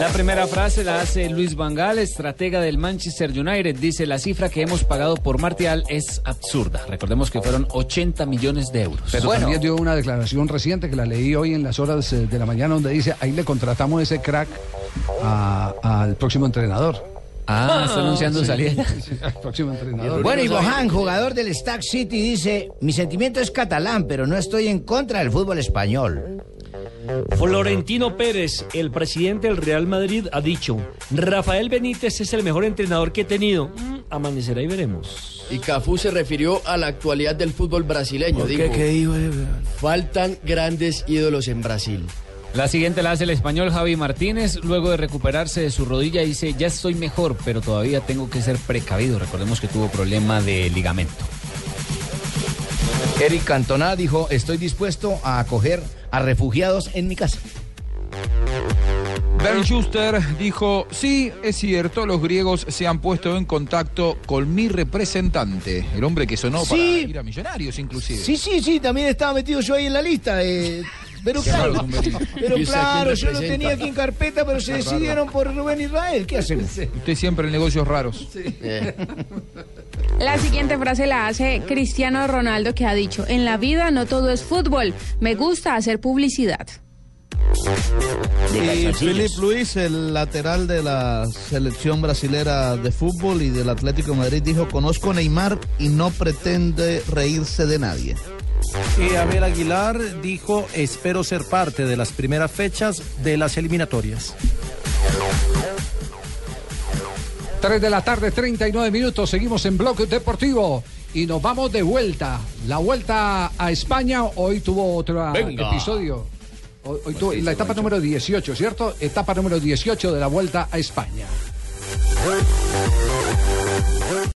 La primera frase la hace Luis Vangal, estratega del Manchester United. Dice, la cifra que hemos pagado por Martial es absurda. Recordemos que fueron 80 millones de euros. Pero también dio una declaración reciente que la leí hoy en las horas eh, de la mañana donde dice, ahí le contratamos ese crack al próximo entrenador. Ah, está anunciando Sí, salida. sí, próximo entrenador. Bueno, y Bohan, jugador del Stack City, dice, mi sentimiento es catalán, pero no estoy en contra del fútbol español. Florentino Pérez, el presidente del Real Madrid, ha dicho, Rafael Benítez es el mejor entrenador que he tenido. Mm, amanecerá y veremos. Y Cafú se refirió a la actualidad del fútbol brasileño. Faltan grandes ídolos en Brasil. La siguiente la hace el español Javi Martínez. Luego de recuperarse de su rodilla, dice: Ya estoy mejor, pero todavía tengo que ser precavido. Recordemos que tuvo problema de ligamento. Eric Cantona dijo, estoy dispuesto a acoger a refugiados en mi casa. Ben Schuster dijo, sí, es cierto, los griegos se han puesto en contacto con mi representante, el hombre que sonó Sí. para ir a Millonarios inclusive. Sí, sí, sí, también estaba metido yo ahí en la lista. eh, pero Qué claro, pero ¿Y usted a quién claro, yo lo tenía aquí en carpeta, pero se decidieron por Rubén Israel. ¿Qué hacemos? Usted siempre en negocios raros. La siguiente frase la hace Cristiano Ronaldo que ha dicho, en la vida no todo es fútbol, me gusta hacer publicidad. Y Felipe Luis, el lateral de la selección brasilera de fútbol y del Atlético de Madrid, dijo, conozco a Neymar y no pretende reírse de nadie. Y Abel Aguilar dijo, espero ser parte de las primeras fechas de las eliminatorias. 3 de la tarde, 39 minutos. Seguimos en Bloque Deportivo y nos vamos de vuelta. La vuelta a España. Hoy tuvo otro Venga. episodio. Hoy, hoy tuvo la etapa número 18, ¿cierto? Etapa número 18 de la vuelta a España.